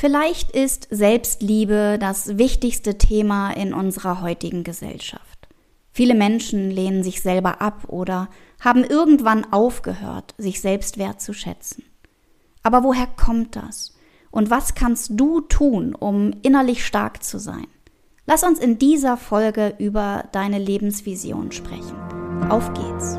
Vielleicht ist Selbstliebe das wichtigste Thema in unserer heutigen Gesellschaft. Viele Menschen lehnen sich selber ab oder haben irgendwann aufgehört, sich selbst wertzuschätzen. Aber woher kommt das? Und was kannst du tun, um innerlich stark zu sein? Lass uns in dieser Folge über deine Lebensvision sprechen. Auf geht's!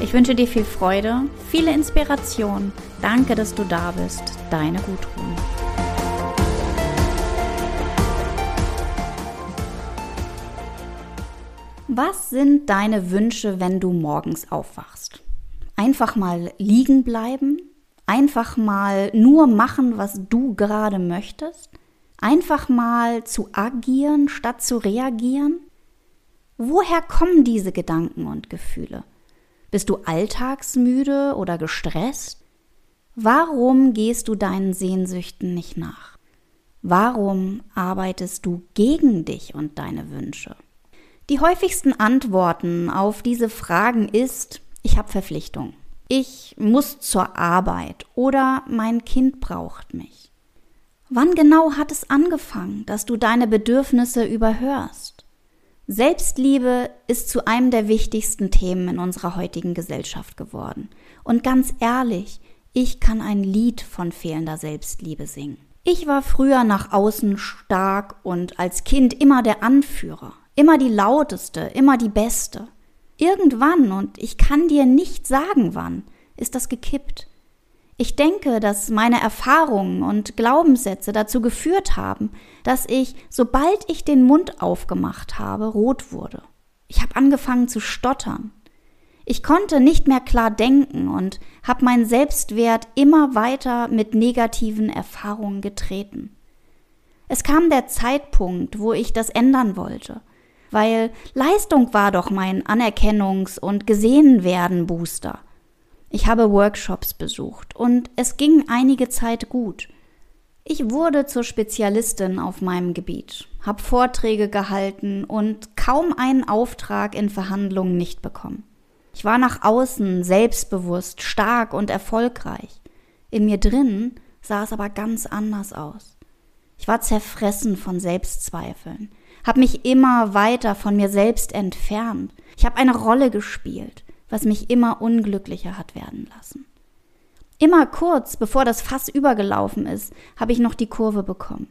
Ich wünsche dir viel Freude, viele Inspiration. Danke, dass du da bist. Deine Gudrun. Was sind deine Wünsche, wenn du morgens aufwachst? Einfach mal liegen bleiben? Einfach mal nur machen, was du gerade möchtest? Einfach mal zu agieren statt zu reagieren? Woher kommen diese Gedanken und Gefühle? Bist du alltagsmüde oder gestresst? Warum gehst du deinen Sehnsüchten nicht nach? Warum arbeitest du gegen dich und deine Wünsche? Die häufigsten Antworten auf diese Fragen ist, ich habe Verpflichtung. Ich muss zur Arbeit oder mein Kind braucht mich. Wann genau hat es angefangen, dass du deine Bedürfnisse überhörst? Selbstliebe ist zu einem der wichtigsten Themen in unserer heutigen Gesellschaft geworden. Und ganz ehrlich, ich kann ein Lied von fehlender Selbstliebe singen. Ich war früher nach außen stark und als Kind immer der Anführer, immer die lauteste, immer die beste. Irgendwann, und ich kann dir nicht sagen wann, ist das gekippt. Ich denke, dass meine Erfahrungen und Glaubenssätze dazu geführt haben, dass ich, sobald ich den Mund aufgemacht habe, rot wurde. Ich habe angefangen zu stottern. Ich konnte nicht mehr klar denken und habe meinen Selbstwert immer weiter mit negativen Erfahrungen getreten. Es kam der Zeitpunkt, wo ich das ändern wollte, weil Leistung war doch mein Anerkennungs- und Gesehenwerden-Booster – ich habe Workshops besucht und es ging einige Zeit gut. Ich wurde zur Spezialistin auf meinem Gebiet, habe Vorträge gehalten und kaum einen Auftrag in Verhandlungen nicht bekommen. Ich war nach außen selbstbewusst, stark und erfolgreich. In mir drin sah es aber ganz anders aus. Ich war zerfressen von Selbstzweifeln, habe mich immer weiter von mir selbst entfernt. Ich habe eine Rolle gespielt, was mich immer unglücklicher hat werden lassen. Immer kurz, bevor das Fass übergelaufen ist, habe ich noch die Kurve bekommen.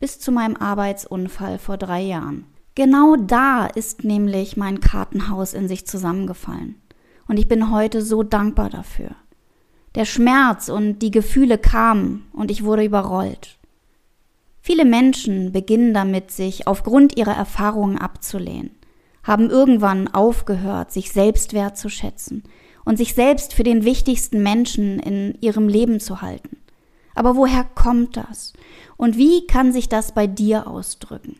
Bis zu meinem Arbeitsunfall vor drei Jahren. Genau da ist nämlich mein Kartenhaus in sich zusammengefallen. Und ich bin heute so dankbar dafür. Der Schmerz und die Gefühle kamen und ich wurde überrollt. Viele Menschen beginnen damit, sich aufgrund ihrer Erfahrungen abzulehnen haben irgendwann aufgehört, sich selbst wertzuschätzen und sich selbst für den wichtigsten Menschen in ihrem Leben zu halten. Aber woher kommt das? Und wie kann sich das bei dir ausdrücken?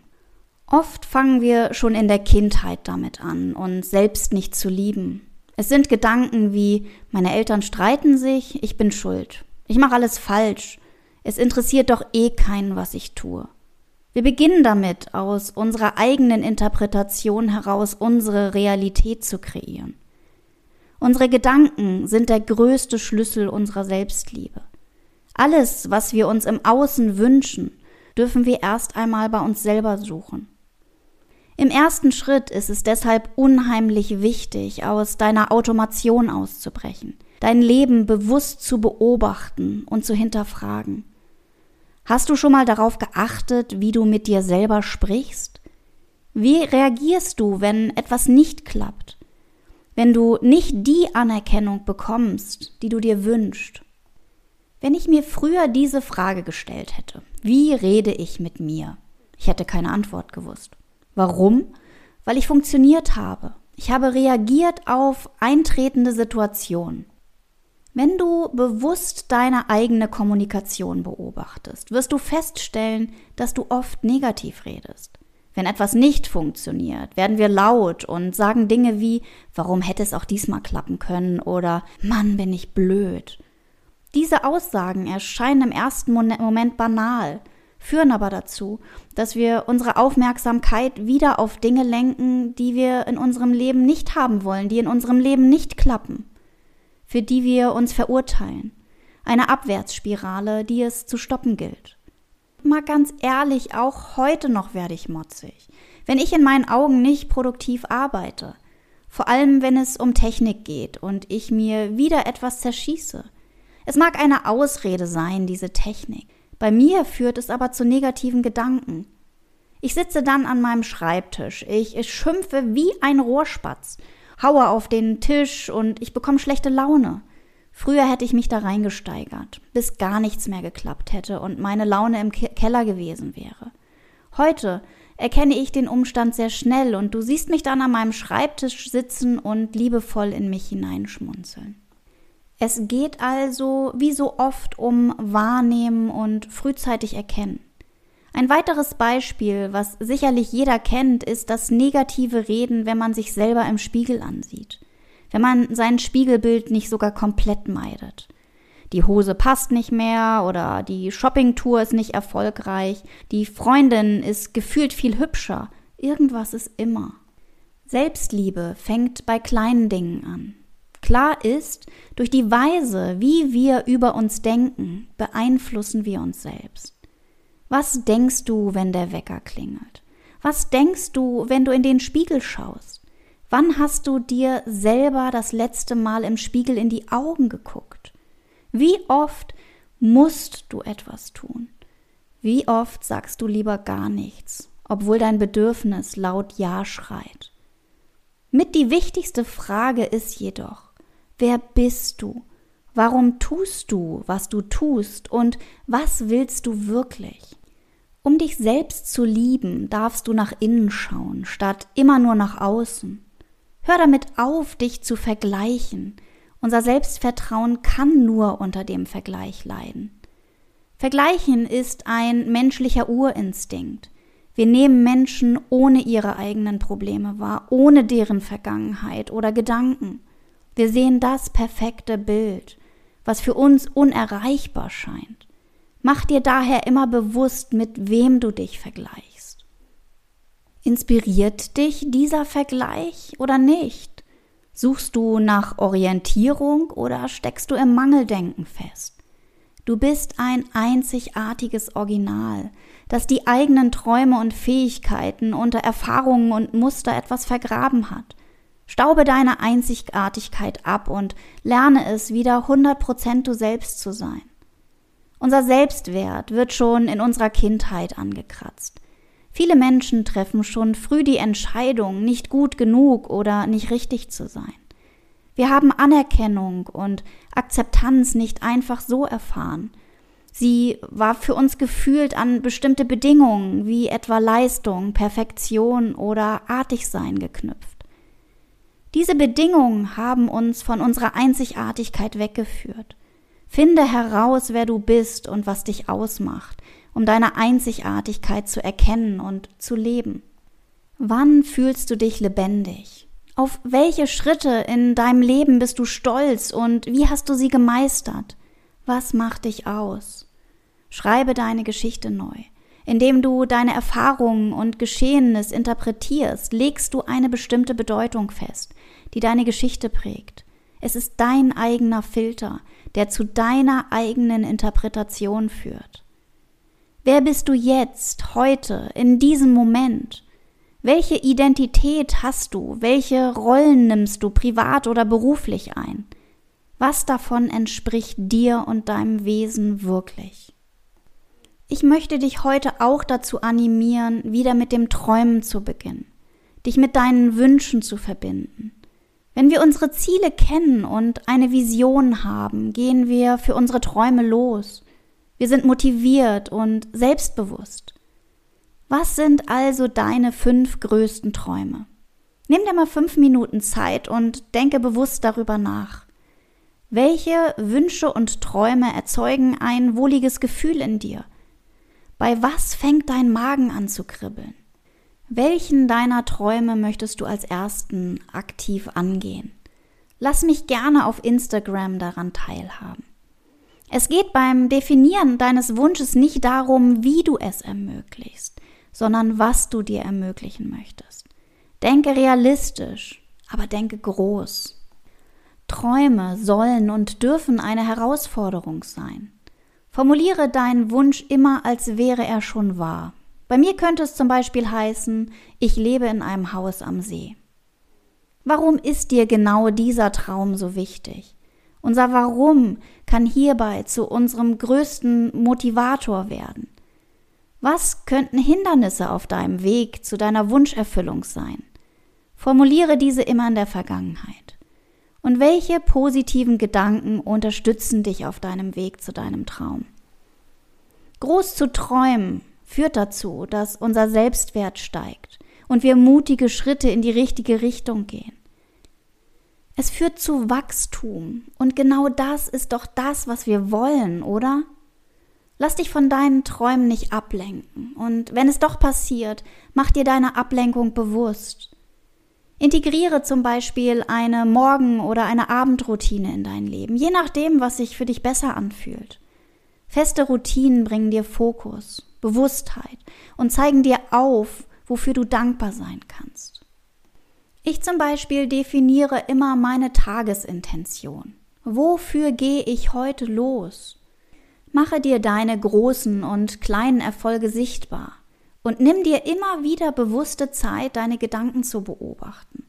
Oft fangen wir schon in der Kindheit damit an, uns selbst nicht zu lieben. Es sind Gedanken wie meine Eltern streiten sich, ich bin schuld. Ich mache alles falsch. Es interessiert doch eh keinen, was ich tue. Wir beginnen damit, aus unserer eigenen Interpretation heraus unsere Realität zu kreieren. Unsere Gedanken sind der größte Schlüssel unserer Selbstliebe. Alles, was wir uns im Außen wünschen, dürfen wir erst einmal bei uns selber suchen. Im ersten Schritt ist es deshalb unheimlich wichtig, aus deiner Automation auszubrechen, dein Leben bewusst zu beobachten und zu hinterfragen. Hast du schon mal darauf geachtet, wie du mit dir selber sprichst? Wie reagierst du, wenn etwas nicht klappt? Wenn du nicht die Anerkennung bekommst, die du dir wünschst? Wenn ich mir früher diese Frage gestellt hätte, wie rede ich mit mir? Ich hätte keine Antwort gewusst. Warum? Weil ich funktioniert habe. Ich habe reagiert auf eintretende Situationen. Wenn du bewusst deine eigene Kommunikation beobachtest, wirst du feststellen, dass du oft negativ redest. Wenn etwas nicht funktioniert, werden wir laut und sagen Dinge wie, warum hätte es auch diesmal klappen können oder Mann, bin ich blöd. Diese Aussagen erscheinen im ersten Moment banal, führen aber dazu, dass wir unsere Aufmerksamkeit wieder auf Dinge lenken, die wir in unserem Leben nicht haben wollen, die in unserem Leben nicht klappen für die wir uns verurteilen. Eine Abwärtsspirale, die es zu stoppen gilt. Mal ganz ehrlich, auch heute noch werde ich motzig, wenn ich in meinen Augen nicht produktiv arbeite. Vor allem, wenn es um Technik geht und ich mir wieder etwas zerschieße. Es mag eine Ausrede sein, diese Technik. Bei mir führt es aber zu negativen Gedanken. Ich sitze dann an meinem Schreibtisch, ich, ich schimpfe wie ein Rohrspatz haue auf den Tisch und ich bekomme schlechte Laune. Früher hätte ich mich da reingesteigert, bis gar nichts mehr geklappt hätte und meine Laune im Keller gewesen wäre. Heute erkenne ich den Umstand sehr schnell und du siehst mich dann an meinem Schreibtisch sitzen und liebevoll in mich hineinschmunzeln. Es geht also, wie so oft, um Wahrnehmen und frühzeitig erkennen. Ein weiteres Beispiel, was sicherlich jeder kennt, ist das negative Reden, wenn man sich selber im Spiegel ansieht. Wenn man sein Spiegelbild nicht sogar komplett meidet. Die Hose passt nicht mehr oder die Shoppingtour ist nicht erfolgreich, die Freundin ist gefühlt viel hübscher. Irgendwas ist immer. Selbstliebe fängt bei kleinen Dingen an. Klar ist, durch die Weise, wie wir über uns denken, beeinflussen wir uns selbst. Was denkst du, wenn der Wecker klingelt? Was denkst du, wenn du in den Spiegel schaust? Wann hast du dir selber das letzte Mal im Spiegel in die Augen geguckt? Wie oft musst du etwas tun? Wie oft sagst du lieber gar nichts, obwohl dein Bedürfnis laut Ja schreit? Mit die wichtigste Frage ist jedoch, wer bist du? Warum tust du, was du tust und was willst du wirklich? Um dich selbst zu lieben, darfst du nach innen schauen, statt immer nur nach außen. Hör damit auf, dich zu vergleichen. Unser Selbstvertrauen kann nur unter dem Vergleich leiden. Vergleichen ist ein menschlicher Urinstinkt. Wir nehmen Menschen ohne ihre eigenen Probleme wahr, ohne deren Vergangenheit oder Gedanken. Wir sehen das perfekte Bild, was für uns unerreichbar scheint. Mach dir daher immer bewusst, mit wem du dich vergleichst. Inspiriert dich dieser Vergleich oder nicht? Suchst du nach Orientierung oder steckst du im Mangeldenken fest? Du bist ein einzigartiges Original, das die eigenen Träume und Fähigkeiten unter Erfahrungen und Muster etwas vergraben hat. Staube deine Einzigartigkeit ab und lerne es, wieder 100% du selbst zu sein. Unser Selbstwert wird schon in unserer Kindheit angekratzt. Viele Menschen treffen schon früh die Entscheidung, nicht gut genug oder nicht richtig zu sein. Wir haben Anerkennung und Akzeptanz nicht einfach so erfahren. Sie war für uns gefühlt an bestimmte Bedingungen wie etwa Leistung, Perfektion oder Artigsein geknüpft. Diese Bedingungen haben uns von unserer Einzigartigkeit weggeführt. Finde heraus, wer du bist und was dich ausmacht, um deine Einzigartigkeit zu erkennen und zu leben. Wann fühlst du dich lebendig? Auf welche Schritte in deinem Leben bist du stolz und wie hast du sie gemeistert? Was macht dich aus? Schreibe deine Geschichte neu. Indem du deine Erfahrungen und Geschehenes interpretierst, legst du eine bestimmte Bedeutung fest, die deine Geschichte prägt. Es ist dein eigener Filter, der zu deiner eigenen Interpretation führt. Wer bist du jetzt, heute, in diesem Moment? Welche Identität hast du? Welche Rollen nimmst du privat oder beruflich ein? Was davon entspricht dir und deinem Wesen wirklich? Ich möchte dich heute auch dazu animieren, wieder mit dem Träumen zu beginnen, dich mit deinen Wünschen zu verbinden. Wenn wir unsere Ziele kennen und eine Vision haben, gehen wir für unsere Träume los. Wir sind motiviert und selbstbewusst. Was sind also deine fünf größten Träume? Nimm dir mal fünf Minuten Zeit und denke bewusst darüber nach. Welche Wünsche und Träume erzeugen ein wohliges Gefühl in dir? Bei was fängt dein Magen an zu kribbeln? Welchen deiner Träume möchtest du als ersten aktiv angehen? Lass mich gerne auf Instagram daran teilhaben. Es geht beim Definieren deines Wunsches nicht darum, wie du es ermöglichst, sondern was du dir ermöglichen möchtest. Denke realistisch, aber denke groß. Träume sollen und dürfen eine Herausforderung sein. Formuliere deinen Wunsch immer, als wäre er schon wahr. Bei mir könnte es zum Beispiel heißen, ich lebe in einem Haus am See. Warum ist dir genau dieser Traum so wichtig? Unser Warum kann hierbei zu unserem größten Motivator werden. Was könnten Hindernisse auf deinem Weg zu deiner Wunscherfüllung sein? Formuliere diese immer in der Vergangenheit. Und welche positiven Gedanken unterstützen dich auf deinem Weg zu deinem Traum? Groß zu träumen führt dazu, dass unser Selbstwert steigt und wir mutige Schritte in die richtige Richtung gehen. Es führt zu Wachstum und genau das ist doch das, was wir wollen, oder? Lass dich von deinen Träumen nicht ablenken und wenn es doch passiert, mach dir deine Ablenkung bewusst Integriere zum Beispiel eine Morgen- oder eine Abendroutine in dein Leben, je nachdem, was sich für dich besser anfühlt. Feste Routinen bringen dir Fokus, Bewusstheit und zeigen dir auf, wofür du dankbar sein kannst. Ich zum Beispiel definiere immer meine Tagesintention. Wofür gehe ich heute los? Mache dir deine großen und kleinen Erfolge sichtbar. Und nimm dir immer wieder bewusste Zeit, deine Gedanken zu beobachten.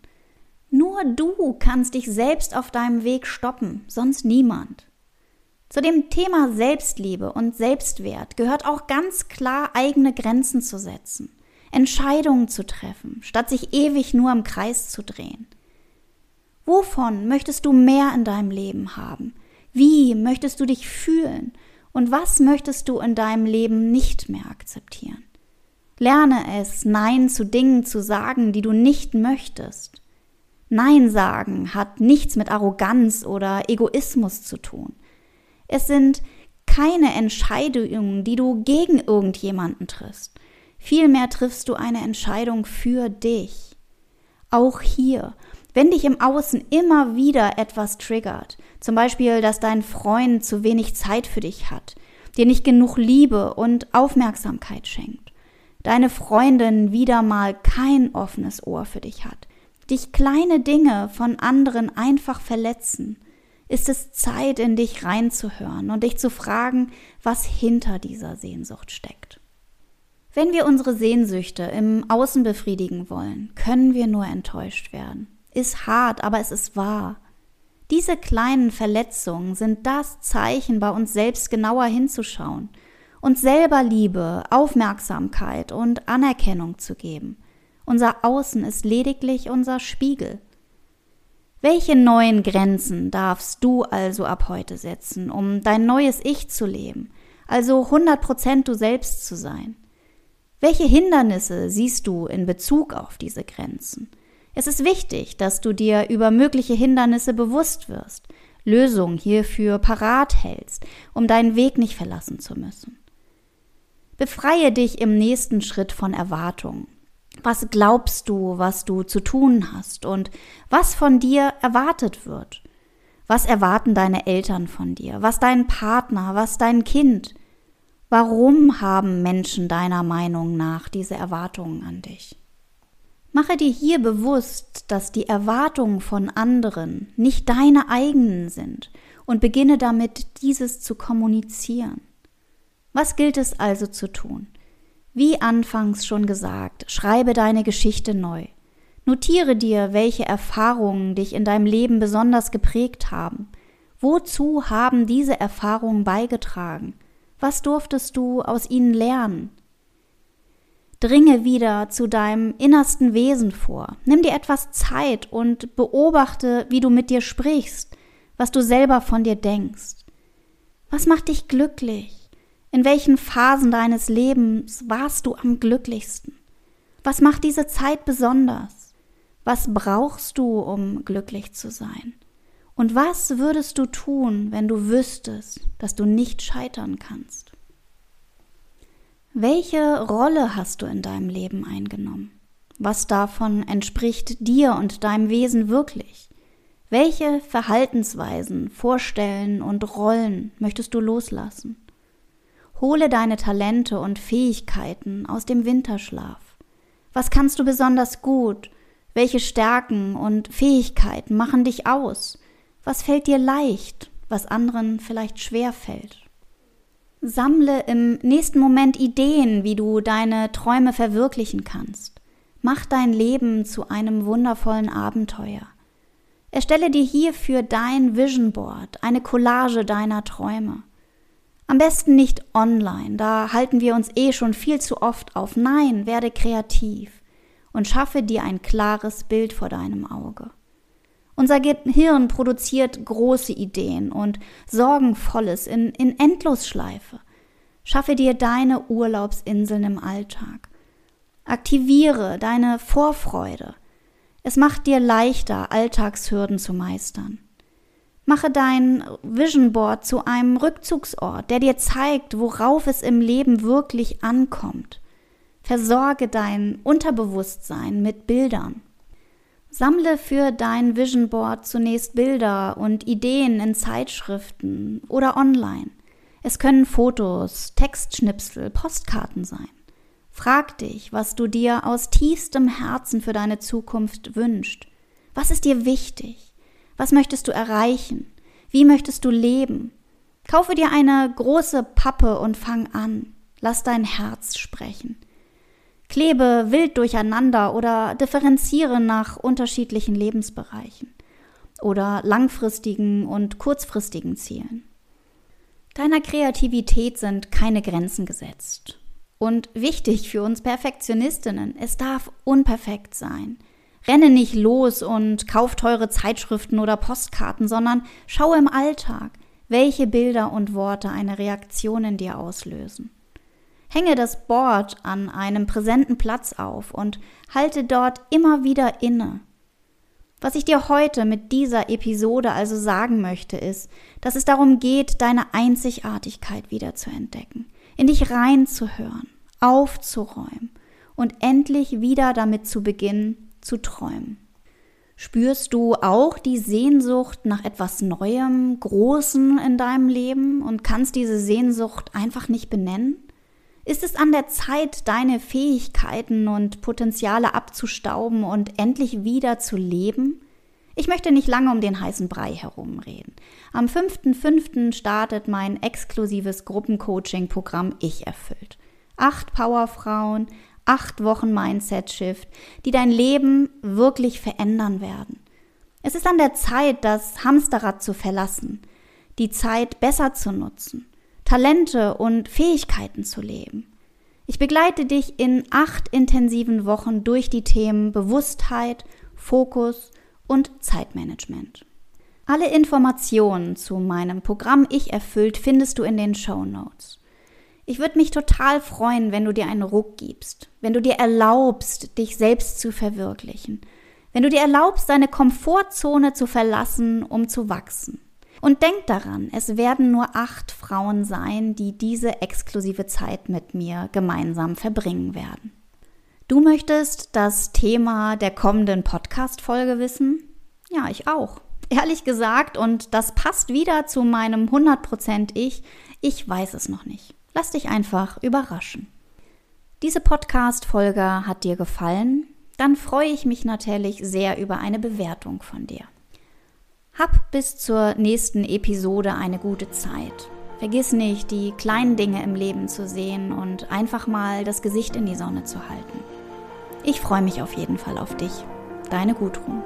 Nur du kannst dich selbst auf deinem Weg stoppen, sonst niemand. Zu dem Thema Selbstliebe und Selbstwert gehört auch ganz klar eigene Grenzen zu setzen, Entscheidungen zu treffen, statt sich ewig nur im Kreis zu drehen. Wovon möchtest du mehr in deinem Leben haben? Wie möchtest du dich fühlen? Und was möchtest du in deinem Leben nicht mehr akzeptieren? Lerne es, Nein zu Dingen zu sagen, die du nicht möchtest. Nein sagen hat nichts mit Arroganz oder Egoismus zu tun. Es sind keine Entscheidungen, die du gegen irgendjemanden triffst. Vielmehr triffst du eine Entscheidung für dich. Auch hier, wenn dich im Außen immer wieder etwas triggert, zum Beispiel, dass dein Freund zu wenig Zeit für dich hat, dir nicht genug Liebe und Aufmerksamkeit schenkt, deine Freundin wieder mal kein offenes Ohr für dich hat, dich kleine Dinge von anderen einfach verletzen, ist es Zeit, in dich reinzuhören und dich zu fragen, was hinter dieser Sehnsucht steckt. Wenn wir unsere Sehnsüchte im Außen befriedigen wollen, können wir nur enttäuscht werden. Ist hart, aber es ist wahr. Diese kleinen Verletzungen sind das Zeichen, bei uns selbst genauer hinzuschauen – uns selber Liebe, Aufmerksamkeit und Anerkennung zu geben. Unser Außen ist lediglich unser Spiegel. Welche neuen Grenzen darfst du also ab heute setzen, um dein neues Ich zu leben, also 100% du selbst zu sein? Welche Hindernisse siehst du in Bezug auf diese Grenzen? Es ist wichtig, dass du dir über mögliche Hindernisse bewusst wirst, Lösungen hierfür parat hältst, um deinen Weg nicht verlassen zu müssen. Befreie dich im nächsten Schritt von Erwartungen. Was glaubst du, was du zu tun hast und was von dir erwartet wird? Was erwarten deine Eltern von dir? Was dein Partner? Was dein Kind? Warum haben Menschen deiner Meinung nach diese Erwartungen an dich? Mache dir hier bewusst, dass die Erwartungen von anderen nicht deine eigenen sind und beginne damit, dieses zu kommunizieren. Was gilt es also zu tun? Wie anfangs schon gesagt, schreibe deine Geschichte neu. Notiere dir, welche Erfahrungen dich in deinem Leben besonders geprägt haben. Wozu haben diese Erfahrungen beigetragen? Was durftest du aus ihnen lernen? Dringe wieder zu deinem innersten Wesen vor. Nimm dir etwas Zeit und beobachte, wie du mit dir sprichst, was du selber von dir denkst. Was macht dich glücklich? In welchen Phasen deines Lebens warst du am glücklichsten? Was macht diese Zeit besonders? Was brauchst du, um glücklich zu sein? Und was würdest du tun, wenn du wüsstest, dass du nicht scheitern kannst? Welche Rolle hast du in deinem Leben eingenommen? Was davon entspricht dir und deinem Wesen wirklich? Welche Verhaltensweisen, Vorstellen und Rollen möchtest du loslassen? Hole deine Talente und Fähigkeiten aus dem Winterschlaf. Was kannst du besonders gut? Welche Stärken und Fähigkeiten machen dich aus? Was fällt dir leicht, was anderen vielleicht schwer fällt? Sammle im nächsten Moment Ideen, wie du deine Träume verwirklichen kannst. Mach dein Leben zu einem wundervollen Abenteuer. Erstelle dir hierfür dein Vision Board, eine Collage deiner Träume. Am besten nicht online, da halten wir uns eh schon viel zu oft auf. Nein, werde kreativ und schaffe dir ein klares Bild vor deinem Auge. Unser Gehirn produziert große Ideen und Sorgenvolles in, in Endlosschleife. Schaffe dir deine Urlaubsinseln im Alltag. Aktiviere deine Vorfreude. Es macht dir leichter, Alltagshürden zu meistern. Mache dein Vision Board zu einem Rückzugsort, der dir zeigt, worauf es im Leben wirklich ankommt. Versorge dein Unterbewusstsein mit Bildern. Sammle für dein Vision Board zunächst Bilder und Ideen in Zeitschriften oder online. Es können Fotos, Textschnipsel, Postkarten sein. Frag dich, was du dir aus tiefstem Herzen für deine Zukunft wünschst. Was ist dir wichtig? Was möchtest du erreichen? Wie möchtest du leben? Kaufe dir eine große Pappe und fang an. Lass dein Herz sprechen. Klebe wild durcheinander oder differenziere nach unterschiedlichen Lebensbereichen oder langfristigen und kurzfristigen Zielen. Deiner Kreativität sind keine Grenzen gesetzt. Und wichtig für uns Perfektionistinnen, es darf unperfekt sein. Renne nicht los und kauf teure Zeitschriften oder Postkarten, sondern schaue im Alltag, welche Bilder und Worte eine Reaktion in dir auslösen. Hänge das Board an einem präsenten Platz auf und halte dort immer wieder inne. Was ich dir heute mit dieser Episode also sagen möchte, ist, dass es darum geht, deine Einzigartigkeit wieder zu entdecken, in dich reinzuhören, aufzuräumen und endlich wieder damit zu beginnen, zu träumen. Spürst du auch die Sehnsucht nach etwas Neuem, Großen in deinem Leben und kannst diese Sehnsucht einfach nicht benennen? Ist es an der Zeit, deine Fähigkeiten und Potenziale abzustauben und endlich wieder zu leben? Ich möchte nicht lange um den heißen Brei herumreden. Am 5.5. startet mein exklusives Gruppencoaching-Programm Ich erfüllt. Acht Powerfrauen, acht Wochen Mindset-Shift, die dein Leben wirklich verändern werden. Es ist an der Zeit, das Hamsterrad zu verlassen, die Zeit besser zu nutzen Talente und Fähigkeiten zu leben. Ich begleite dich in acht intensiven Wochen durch die Themen Bewusstheit, Fokus und Zeitmanagement. Alle Informationen zu meinem Programm Ich erfüllt findest du in den Show Notes. Ich würde mich total freuen, wenn du dir einen Ruck gibst, wenn du dir erlaubst, dich selbst zu verwirklichen, wenn du dir erlaubst, deine Komfortzone zu verlassen, um zu wachsen. Und denk daran, es werden nur acht Frauen sein, die diese exklusive Zeit mit mir gemeinsam verbringen werden. Du möchtest das Thema der kommenden Podcast-Folge wissen? Ja, ich auch. Ehrlich gesagt, und das passt wieder zu meinem 100% Ich, ich weiß es noch nicht. Lass dich einfach überraschen. Diese Podcast-Folge hat dir gefallen? Dann freue ich mich natürlich sehr über eine Bewertung von dir. Hab bis zur nächsten Episode eine gute Zeit. Vergiss nicht, die kleinen Dinge im Leben zu sehen und einfach mal das Gesicht in die Sonne zu halten. Ich freue mich auf jeden Fall auf dich. Deine Gudrun.